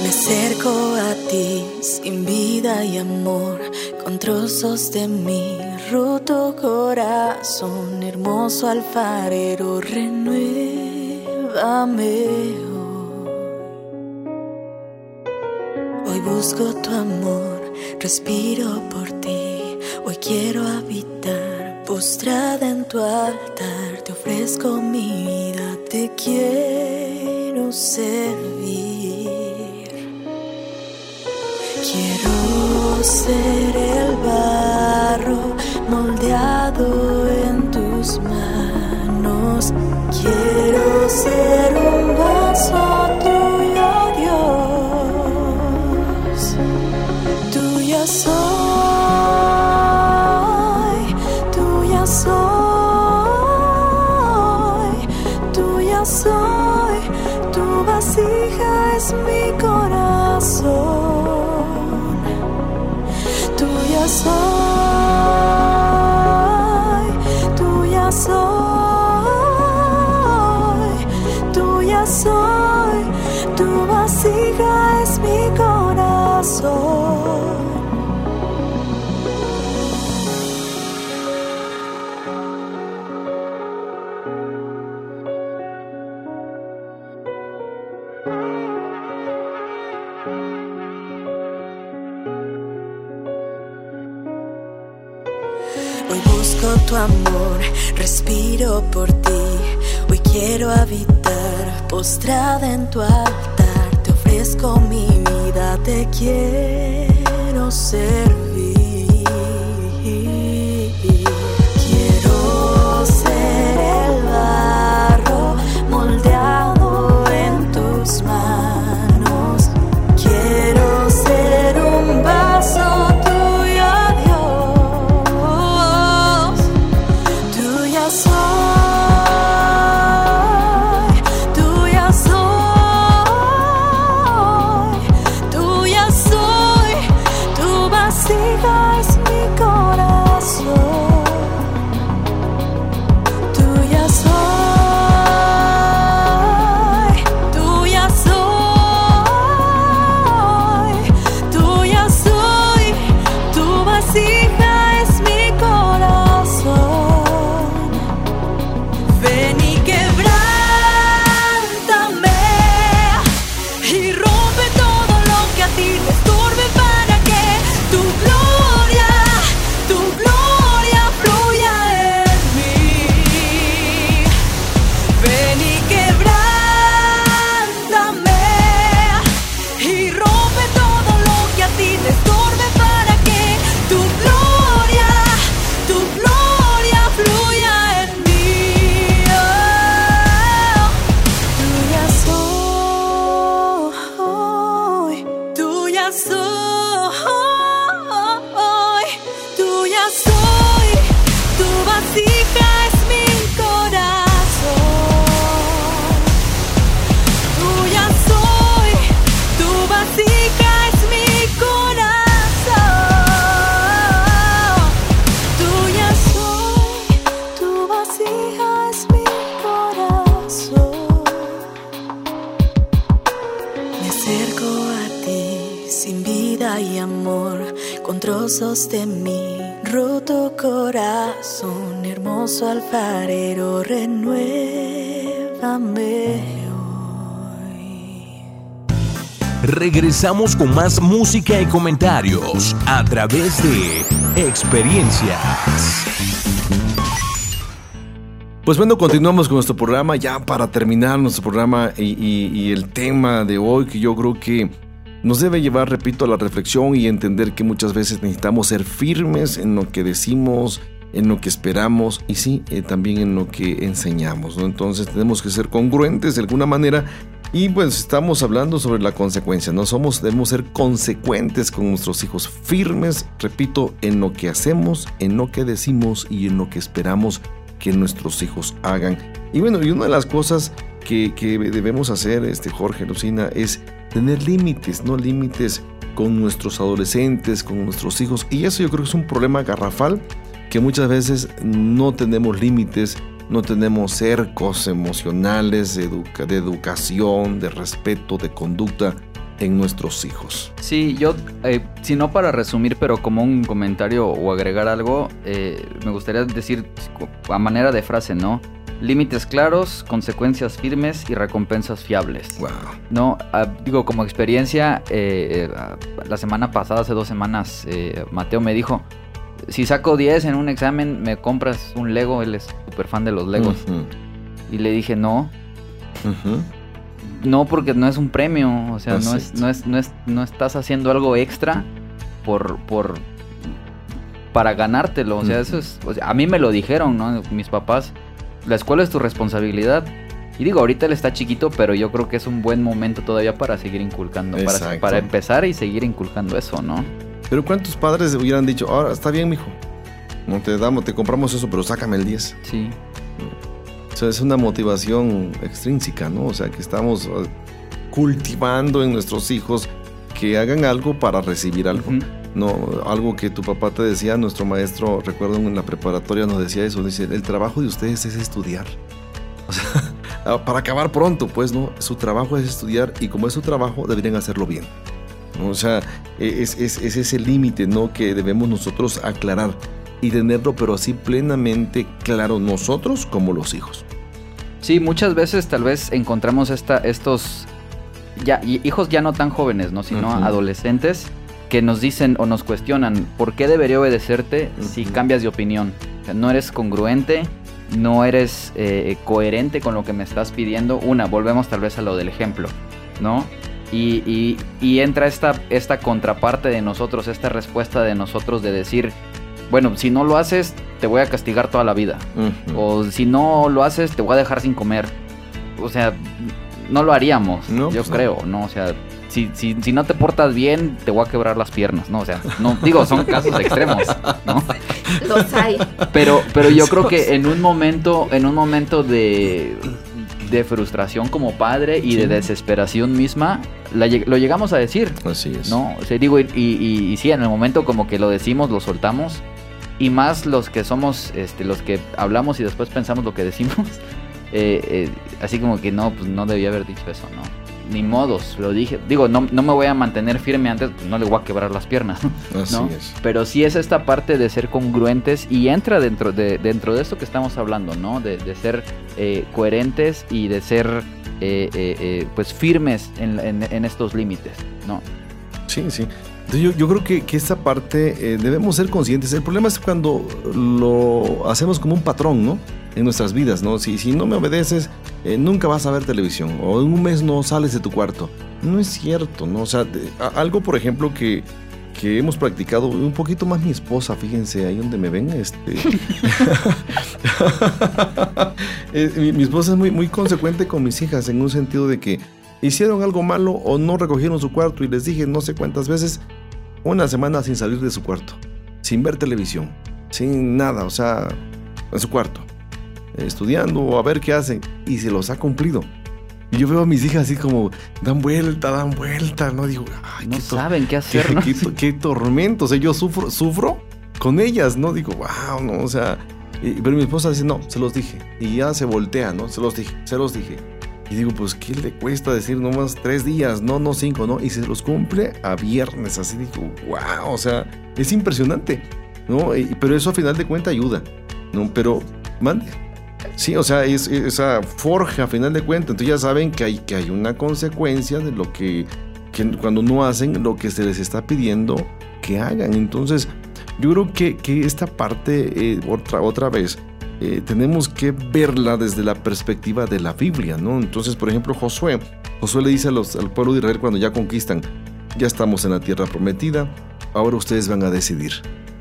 Me
acerco a ti sin vida y amor, con trozos de mi roto corazón, hermoso alfarero, renuévame hoy. Hoy busco tu amor, respiro por ti, hoy quiero habitar, postrada en tu altar, te ofrezco mi vida, te quiero servir. Quiero ser el barro moldeado en tus manos. Quiero ser un vaso tuyo, Dios. Tuya soy, habitar, postrada en tu altar. Te ofrezco mi vida, te quiero servir. Quiero ser el barro moldeado
Regresamos con más música y comentarios a través de experiencias.
Pues bueno, continuamos con nuestro programa ya para terminar nuestro programa y, el tema de hoy que yo creo que nos debe llevar, repito, a la reflexión y entender que muchas veces necesitamos ser firmes en lo que decimos, en lo que esperamos y sí, eh, también en lo que enseñamos. Entonces tenemos que ser congruentes de alguna manera y pues estamos hablando sobre la consecuencia, no somos, debemos ser consecuentes con nuestros hijos, firmes, repito, en lo que hacemos, en lo que decimos y en lo que esperamos que nuestros hijos hagan. Y bueno, y una de las cosas que, que debemos hacer, este Jorge Lucina, es tener límites, ¿no? Límites con nuestros adolescentes, con nuestros hijos. Y eso yo creo que es un problema garrafal que muchas veces no tenemos límites, no tenemos cercos emocionales de, educa- de educación, de respeto, de conducta en nuestros hijos.
Sí, yo, eh, si no para resumir, pero como un comentario o agregar algo, eh, me gustaría decir a manera de frase, ¿no? Límites claros, consecuencias firmes y recompensas fiables.
Wow.
No, ah, digo, como experiencia, eh, eh, la semana pasada, hace dos semanas, Mateo me dijo, si saco 10 en un examen, me compras un Lego, él es súper fan de los Legos. Y le dije, no, no porque no es un premio, o sea, no es, no es, no es, no estás haciendo algo extra por, por, para ganártelo, o sea, eso es, o sea, a mí me lo dijeron, ¿no? Mis papás, la escuela es tu responsabilidad. Y digo, ahorita él está chiquito, pero yo creo que es un buen momento todavía para seguir inculcando, para, para empezar y seguir inculcando eso, ¿no?
Pero ¿cuántos padres hubieran dicho, ahora está bien, mijo? No te damos, te compramos eso, pero sácame el 10.
Sí.
O sea, es una motivación extrínseca, ¿no? O sea, que estamos eh, cultivando en nuestros hijos que hagan algo para recibir algo.
Ujú.
No, algo que tu papá te decía, nuestro maestro, recuerdo en la preparatoria nos decía eso, dice, el trabajo de ustedes es estudiar. O sea, ah, para acabar pronto, pues, ¿no? Su trabajo es estudiar y como es su trabajo, deberían hacerlo bien. ¿No? O sea, e, es, es- es ese límite, ¿no? Que debemos nosotros aclarar y tenerlo, pero así plenamente claro nosotros como los hijos.
Sí, muchas veces tal vez encontramos esta, estos ya, hi- hijos ya no tan jóvenes, ¿no? Sino adolescentes que nos dicen o nos cuestionan por qué debería obedecerte si cambias de opinión. O sea, no eres congruente, no eres eh, coherente con lo que me estás pidiendo. Una, volvemos tal vez a lo del ejemplo, ¿no? Y, y- y entra esta, esta contraparte de nosotros, esta respuesta de nosotros de decir, bueno, si no lo haces, te voy a castigar toda la vida. O si no lo haces, te voy a dejar sin comer. O sea, no lo haríamos,
No,
yo
pues
creo, ¿no? O sea, si, si, si no te portas bien, te voy a quebrar las piernas, ¿no? O sea, no, digo, son casos extremos, ¿no?
Los hay.
Pero, pero yo creo que en un momento, en un momento de, de frustración como padre y de desesperación misma, la lo llegamos a decir,
Así es.
¿no? O sea, digo, y, y, y sí, en el momento como que lo decimos, lo soltamos. Y más los que somos, este, los que hablamos y después pensamos lo que decimos. eh, eh, así como que no, pues no debía haber dicho eso, ¿no? Ni modos, lo dije. Digo, no, no me voy a mantener firme antes, pues no le voy a quebrar las piernas,
Así
¿no?
es.
Pero sí es esta parte de ser congruentes y entra dentro de, dentro de esto que estamos hablando, ¿no? De, de ser eh, coherentes y de ser, eh, eh, eh, pues, firmes en, estos límites, ¿no?
Sí, sí. Yo, yo creo que, que esta parte debemos ser conscientes. El problema es cuando lo hacemos como un patrón, ¿no? En nuestras vidas, ¿no? Si, si no me obedeces, nunca vas a ver televisión. O en un mes no sales de tu cuarto. No es cierto, ¿no? O sea, algo, por ejemplo, que, que hemos practicado un poquito más mi esposa, fíjense, ahí donde me ven, este... Mi, mi esposa es muy, muy consecuente con mis hijas en un sentido de que hicieron algo malo o no recogieron su cuarto y les dije no sé cuántas veces, una semana sin salir de su cuarto, sin ver televisión, sin nada, o sea, en su cuarto, estudiando o a ver qué hacen y se los ha cumplido. Y yo veo a mis hijas así como dan vuelta, dan vuelta, no digo, ay,
No
qué
saben qué
qué,
hacer, ¿no?
qué qué tormento, o sea, yo sufro, sufro con ellas, ¿no? Digo, wow, no, o sea, y- pero mi esposa dice, no, se los dije, y ya se voltea, ¿no? Se los dije, se los dije. Y digo, pues, ¿qué le cuesta decir nomás tres días? No, no cinco, ¿no? Y se los cumple a viernes, así digo, wow, o sea, es impresionante, ¿no? Y- pero eso a final de cuentas ayuda, ¿no? Pero, mande. Sí, o sea, es esa forja a final de cuentas. Entonces ya saben que hay, que hay una consecuencia de lo que, cuando no hacen lo que se les está pidiendo que hagan. Entonces, yo creo que, que esta parte, eh, otra, otra vez, eh, tenemos que verla desde la perspectiva de la Biblia, ¿no? Entonces, por ejemplo, Josué, Josué le dice al pueblo de Israel cuando ya conquistan, ya estamos en la tierra prometida, ahora ustedes van a decidir.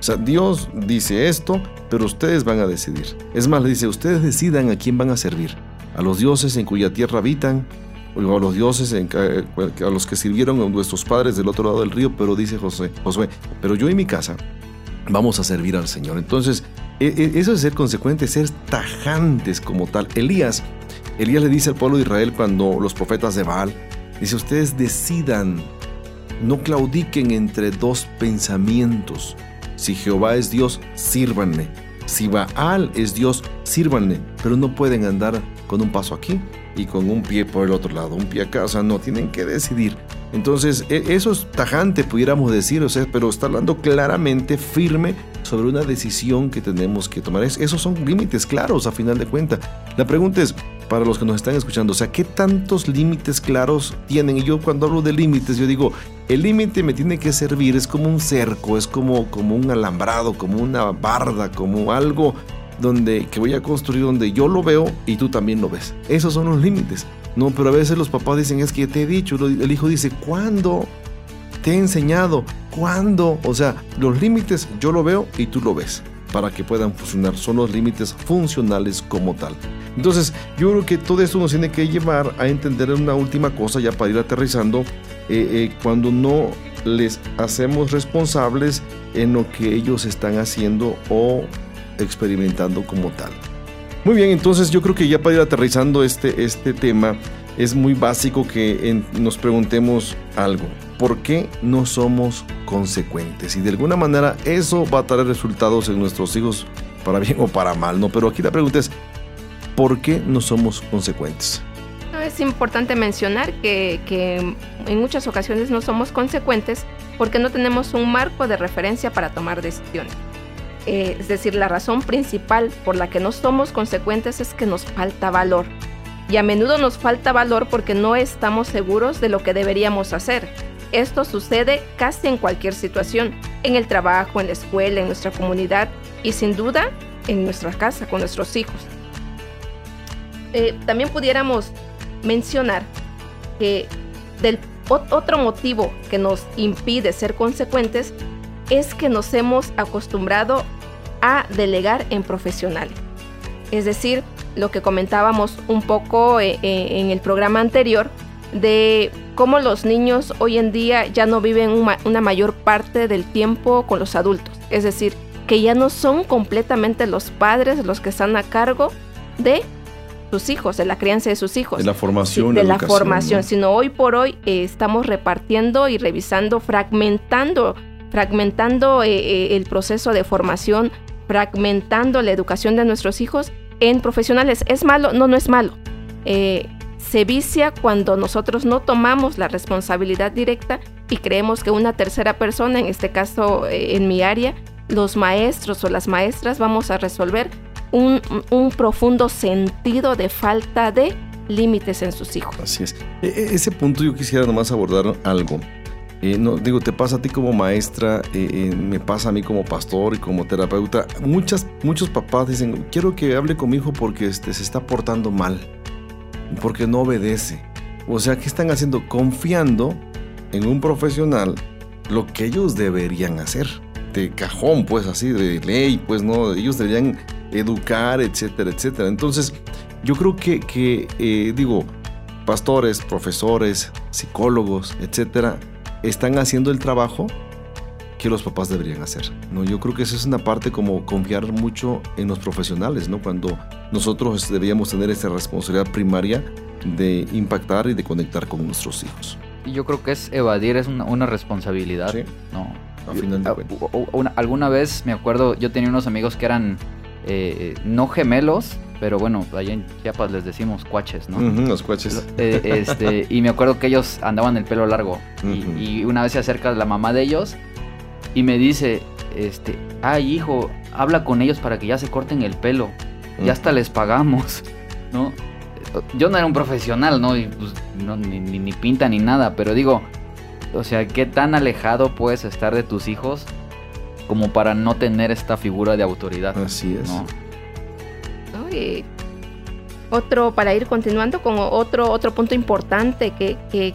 O sea, Dios dice esto, pero ustedes van a decidir. Es más, le dice, ustedes decidan a quién van a servir. A los dioses en cuya tierra habitan, o a los dioses en eh, a los que sirvieron a nuestros padres del otro lado del río, pero dice Josué, Josué, pero yo y mi casa vamos a servir al Señor. Entonces, e- e- eso es ser consecuentes, ser tajantes como tal. Elías, Elías le dice al pueblo de Israel cuando los profetas de Baal, dice, ustedes decidan, no claudiquen entre dos pensamientos. Si Jehová es Dios, sírvanle. Si Baal es Dios, sírvanle. Pero no pueden andar con un paso aquí y con un pie por el otro lado, un pie acá. O sea, no, tienen que decidir. Entonces, e, eso es tajante, pudiéramos decir, o sea, pero está hablando claramente, firme, sobre una decisión que tenemos que tomar. esos son límites claros, a final de cuentas. La pregunta es, para los que nos están escuchando, o sea, ¿qué tantos límites claros tienen? Y yo cuando hablo de límites, yo digo, el límite me tiene que servir, es como un cerco, es como, como un alambrado, como una barda, como algo donde que voy a construir donde yo lo veo y tú también lo ves. Esos son los límites. No, pero a veces los papás dicen, es que te he dicho, el hijo dice, ¿cuándo? Te he enseñado, ¿cuándo? O sea, los límites yo lo veo y tú lo ves para que puedan funcionar. Son los límites funcionales como tal. Entonces, yo creo que todo esto nos tiene que llevar a entender una última cosa, ya para ir aterrizando, eh, eh, cuando no les hacemos responsables en lo que ellos están haciendo o experimentando como tal. Muy bien, entonces yo creo que ya para ir aterrizando este, este tema, es muy básico que nos preguntemos algo. ¿Por qué no somos consecuentes? Y de alguna manera eso va a traer resultados en nuestros hijos, para bien o para mal, ¿no? Pero aquí la pregunta es, ¿por qué no somos consecuentes?
Es importante mencionar que, en muchas ocasiones no somos consecuentes porque no tenemos un marco de referencia para tomar decisiones. Eh, es decir, la razón principal por la que no somos consecuentes es que nos falta valor. Y a menudo nos falta valor porque no estamos seguros de lo que deberíamos hacer. Esto sucede casi en cualquier situación, en el trabajo, en la escuela, en nuestra comunidad y sin duda en nuestra casa con nuestros hijos. Eh, también pudiéramos mencionar que del otro motivo que nos impide ser consecuentes es que nos hemos acostumbrado a delegar en profesionales. Es decir, lo que comentábamos un poco eh, eh, en el programa anterior de cómo los niños hoy en día ya no viven una mayor parte del tiempo con los adultos. Es decir, que ya no son completamente los padres los que están a cargo de sus hijos, de la crianza de sus hijos.
De la formación.
de la formación, sino hoy por hoy eh, estamos repartiendo y revisando, fragmentando fragmentando eh, eh, el proceso de formación, fragmentando la educación de nuestros hijos en profesionales. ¿Es malo? No, no es malo. Eh, se vicia cuando nosotros no tomamos la responsabilidad directa y creemos que una tercera persona, en este caso en mi área, los maestros o las maestras vamos a resolver un, un profundo sentido de falta de límites en sus hijos.
Así es. E, e, ese punto yo quisiera nomás abordar algo. Eh, no, digo, te pasa a ti como maestra, eh, eh, me pasa a mí como pastor y como terapeuta. Muchas, muchos papás dicen, quiero que hable con mi hijo porque este, se está portando mal, porque no obedece. O sea, ¿qué están haciendo? Confiando en un profesional lo que ellos deberían hacer. De cajón, pues así, de ley, pues no, ellos deberían educar, etcétera, etcétera. Entonces, yo creo que, que digo, pastores, profesores, psicólogos, etcétera, están haciendo el trabajo que los papás deberían hacer. ¿no? Yo creo que esa es una parte como confiar mucho en los profesionales, ¿no? cuando nosotros deberíamos tener esa responsabilidad primaria de impactar y de conectar con nuestros hijos.
Y yo creo que es evadir, es una, responsabilidad. Sí. ¿no?
A final de
alguna vez me acuerdo, yo tenía unos amigos que eran eh, no gemelos, pero bueno, allá en Chiapas les decimos cuaches, ¿no?
los cuaches.
Eh, este, y me acuerdo que ellos andaban el pelo largo. y, una vez se acerca la mamá de ellos y me dice, este, ay hijo, habla con ellos para que ya se corten el pelo. Ya hasta les pagamos, ¿no? Yo no era un profesional, ¿no? Y pues, ni, ni pinta ni nada, pero digo, o sea, ¿qué tan alejado puedes estar de tus hijos como para no tener esta figura de autoridad?
Así es. ¿no?
otro, para ir continuando con otro, otro punto importante que,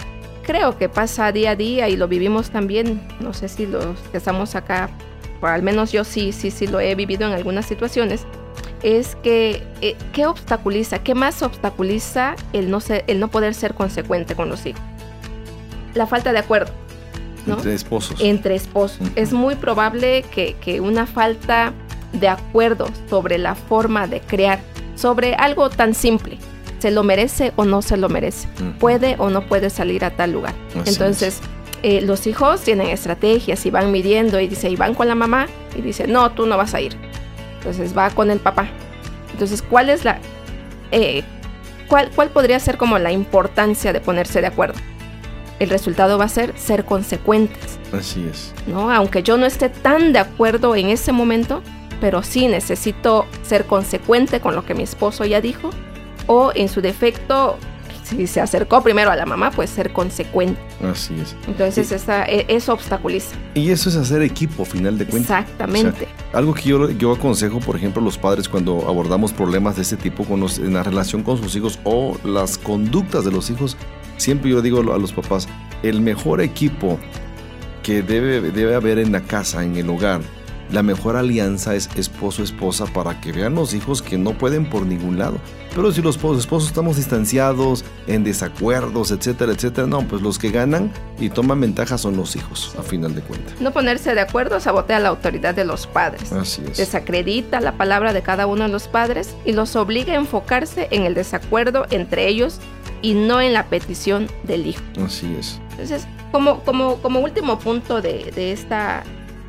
creo que pasa día a día y lo vivimos también, no sé si los que estamos acá, al menos yo sí, sí, sí lo he vivido en algunas situaciones, es que eh, ¿qué obstaculiza? ¿Qué más obstaculiza el no, ser, el no poder ser consecuente con los hijos? La falta de acuerdo.
Entre esposos.
Entre esposos. Es muy probable que, que una falta de acuerdo sobre la forma de crear, sobre algo tan simple. ¿Se lo merece o no se lo merece? ¿Puede o no puede salir a tal lugar? Entonces, eh, los hijos tienen estrategias y van midiendo y dice, y van con la mamá y dice, no, tú no vas a ir. Entonces va con el papá. Entonces, ¿cuál es la... Eh, cuál, ¿Cuál podría ser como la importancia de ponerse de acuerdo? el resultado va a ser ser consecuentes.
Así es.
¿no? Aunque yo no esté tan de acuerdo en ese momento, pero sí necesito ser consecuente con lo que mi esposo ya dijo, o en su defecto, si se acercó primero a la mamá, pues ser consecuente.
Así es.
Entonces esa, e, eso obstaculiza.
Y eso es hacer equipo, final de cuentas.
Exactamente.
algo que yo, yo aconsejo, por ejemplo, a los padres cuando abordamos problemas de este tipo con en la relación con sus hijos o las conductas de los hijos, siempre yo digo a los papás, el mejor equipo que debe, debe haber en la casa, en el hogar, la mejor alianza es esposo-esposa para que vean los hijos que no pueden por ningún lado. Pero si los esposos estamos distanciados, en desacuerdos, etcétera, etcétera, no, pues los que ganan y toman ventaja son los hijos, a final de cuentas.
No ponerse de acuerdo sabotea la autoridad de los padres.
Así es.
Desacredita la palabra de cada uno de los padres y los obliga a enfocarse en el desacuerdo entre ellos y no en la petición del hijo.
Así es.
Entonces, como, como, como último punto de, de esta,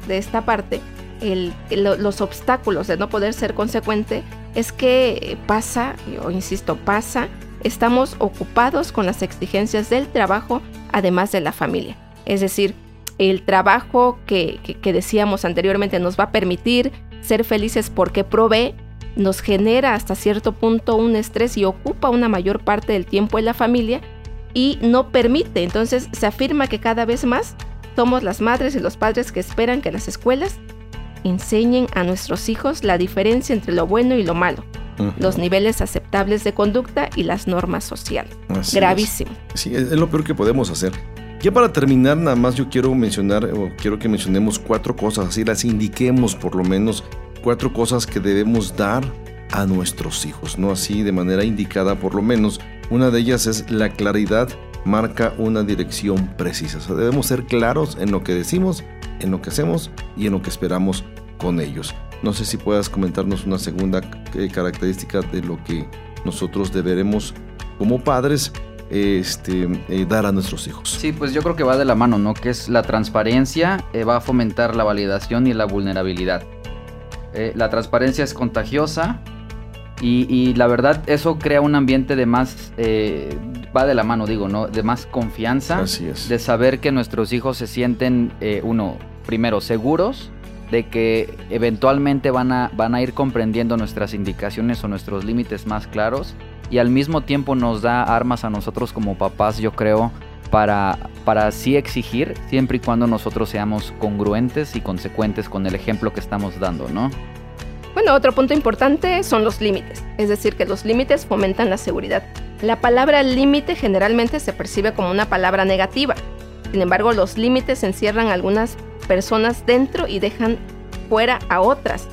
de esta parte, los obstáculos de no poder ser consecuente es que pasa, yo insisto, pasa, estamos ocupados con las exigencias del trabajo, además de la familia. Es decir, el trabajo que, que, decíamos anteriormente nos va a permitir ser felices porque provee, nos genera hasta cierto punto un estrés y ocupa una mayor parte del tiempo en la familia y no permite. Entonces se afirma que cada vez más somos las madres y los padres que esperan que las escuelas enseñen a nuestros hijos la diferencia entre lo bueno y lo malo, los niveles aceptables de conducta y las normas sociales. Gravísimo.
Sí, es lo peor que podemos hacer. Ya para terminar, nada más yo quiero mencionar, o quiero que mencionemos cuatro cosas, así las indiquemos por lo menos cuatro cosas que debemos dar a nuestros hijos, no así de manera indicada por lo menos. Una de ellas es la claridad marca una dirección precisa. O sea, debemos ser claros en lo que decimos en lo que hacemos y en lo que esperamos con ellos. No sé si puedas comentarnos una segunda eh, característica de lo que nosotros deberemos como padres este, eh, dar a nuestros hijos.
Sí, pues yo creo que va de la mano, ¿no? Que es la transparencia, eh, va a fomentar la validación y la vulnerabilidad. la transparencia es contagiosa y, y, la verdad eso crea un ambiente de más, va de la mano, digo, ¿no? De más confianza.
Así es.
De saber que nuestros hijos se sienten, uno, primero, seguros de que eventualmente van a, van a ir comprendiendo nuestras indicaciones o nuestros límites más claros y al mismo tiempo nos da armas a nosotros como papás, yo creo, para, para así exigir, siempre y cuando nosotros seamos congruentes y consecuentes con el ejemplo que estamos dando, ¿no?
Bueno, otro punto importante son los límites, es decir, que los límites fomentan la seguridad. La palabra límite generalmente se percibe como una palabra negativa, sin embargo, los límites encierran algunas personas dentro y dejan fuera a otras.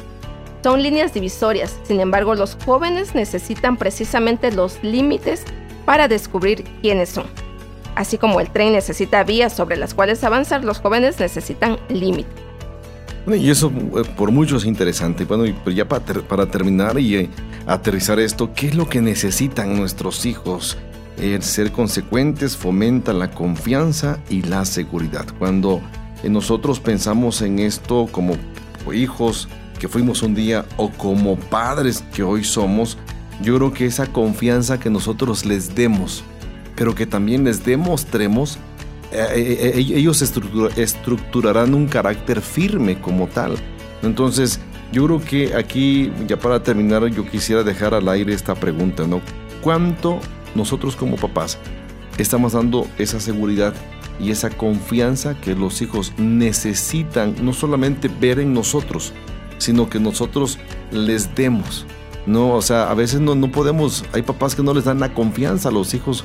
Son líneas divisorias, sin embargo los jóvenes necesitan precisamente los límites para descubrir quiénes son. Así como el tren necesita vías sobre las cuales avanzar, los jóvenes necesitan límites.
Y eso eh, por mucho es interesante. Bueno, y ya para, terminar y eh, aterrizar esto, ¿qué es lo que necesitan nuestros hijos? El ser consecuentes fomenta la confianza y la seguridad. Cuando nosotros pensamos en esto como hijos que fuimos un día o como padres que hoy somos, yo creo que esa confianza que nosotros les demos, pero que también les demostremos, eh, eh, eh, ellos estructurarán un carácter firme como tal. Entonces, yo creo que aquí, ya para terminar, yo quisiera dejar al aire esta pregunta, ¿no? ¿Cuánto nosotros como papás estamos dando esa seguridad y esa confianza que los hijos necesitan no solamente ver en nosotros, sino que nosotros les demos. No, o sea, a veces no, no podemos, hay papás que no les dan la confianza a los hijos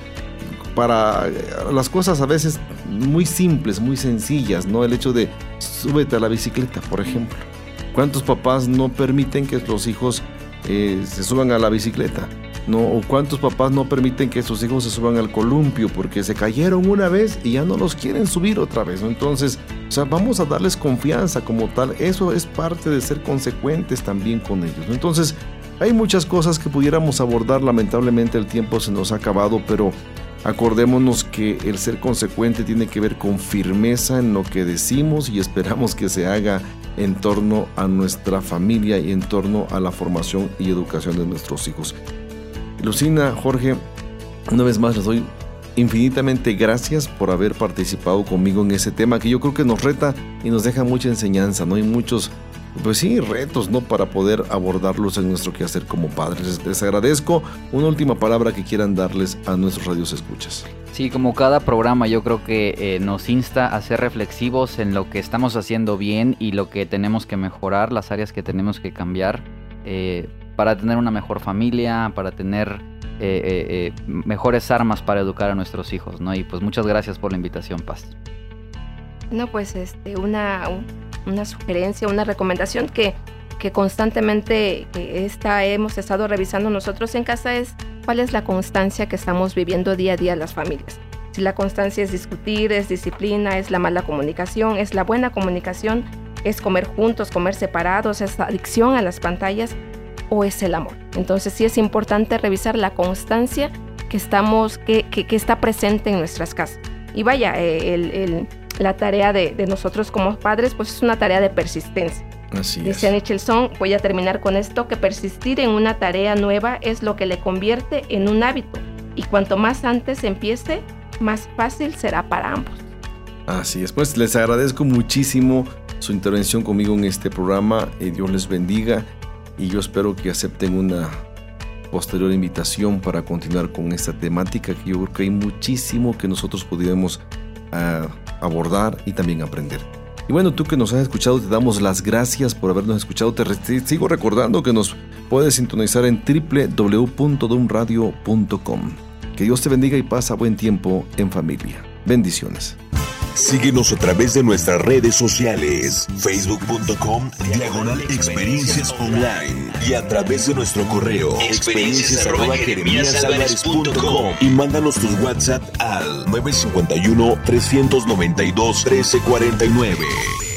para eh, las cosas a veces muy simples, muy sencillas, ¿no? El hecho de súbete a la bicicleta, por ejemplo. ¿Cuántos papás no permiten que los hijos eh, se suban a la bicicleta? ¿no? O cuántos papás no permiten que sus hijos se suban al columpio porque se cayeron una vez y ya no los quieren subir otra vez, Entonces, o sea, vamos a darles confianza como tal. Eso es parte de ser consecuentes también con ellos. Entonces, hay muchas cosas que pudiéramos abordar. Lamentablemente el tiempo se nos ha acabado, pero acordémonos que el ser consecuente tiene que ver con firmeza en lo que decimos y esperamos que se haga en torno a nuestra familia y en torno a la formación y educación de nuestros hijos. Lucina, Jorge, una vez más les doy infinitamente gracias por haber participado conmigo en ese tema que yo creo que nos reta y nos deja mucha enseñanza, ¿no? hay muchos, pues sí, retos, ¿no? Para poder abordarlos en nuestro quehacer como padres. Les, agradezco. Una última palabra que quieran darles a nuestros radios escuchas.
Sí, como cada programa yo creo que eh, nos insta a ser reflexivos en lo que estamos haciendo bien y lo que tenemos que mejorar, las áreas que tenemos que cambiar eh, para tener una mejor familia, para tener eh, mejores armas para educar a nuestros hijos, ¿no? Y pues muchas gracias por la invitación, Paz.
No, pues este, una, una sugerencia, una recomendación que, que constantemente esta, hemos estado revisando nosotros en casa es cuál es la constancia que estamos viviendo día a día las familias. Si la constancia es discutir, es disciplina, es la mala comunicación, es la buena comunicación, es comer juntos, comer separados, es adicción a las pantallas o es el amor. Entonces sí es importante revisar la constancia que, estamos, que, que, está presente en nuestras casas. Y vaya, eh, el la tarea de, nosotros como padres, pues es una tarea de persistencia.
Así
Dice
es.
Nicholson, voy a terminar con esto, que persistir en una tarea nueva es lo que le convierte en un hábito. Y cuanto más antes empiece, más fácil será para ambos.
Así es, pues les agradezco muchísimo su intervención conmigo en este programa. y Dios les bendiga y yo espero que acepten una posterior invitación para continuar con esta temática que yo creo que hay muchísimo que nosotros pudiéramos a abordar y también aprender. Y bueno, tú que nos has escuchado, te damos las gracias por habernos escuchado. Te, sigo recordando que nos puedes sintonizar en www.dumradio.com. Que Dios te bendiga y pasa buen tiempo en familia. Bendiciones.
Síguenos a través de nuestras redes sociales, facebook.com, diagonal experiencias online y a través de nuestro correo, experiencias y mándanos tus WhatsApp al 951 392 1349.